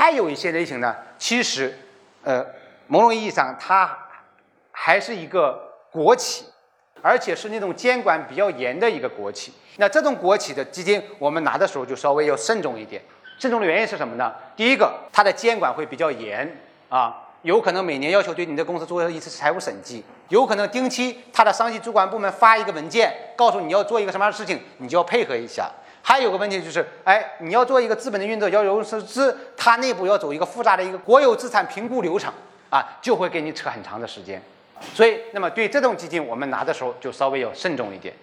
还有一些类型呢，其实，呃，某种意义上它还是一个国企，而且是那种监管比较严的一个国企。那这种国企的基金，我们拿的时候就稍微要慎重一点。慎重的原因是什么呢？第一个，它的监管会比较严啊，有可能每年要求对你的公司做一次财务审计，有可能定期它的上级主管部门发一个文件，告诉你要做一个什么样的事情，你就要配合一下。还有个问题就是，哎，你要做一个资本的运作，要融资，它内部要走一个复杂的一个国有资产评估流程啊，就会给你扯很长的时间。所以，那么对这种基金，我们拿的时候就稍微要慎重一点。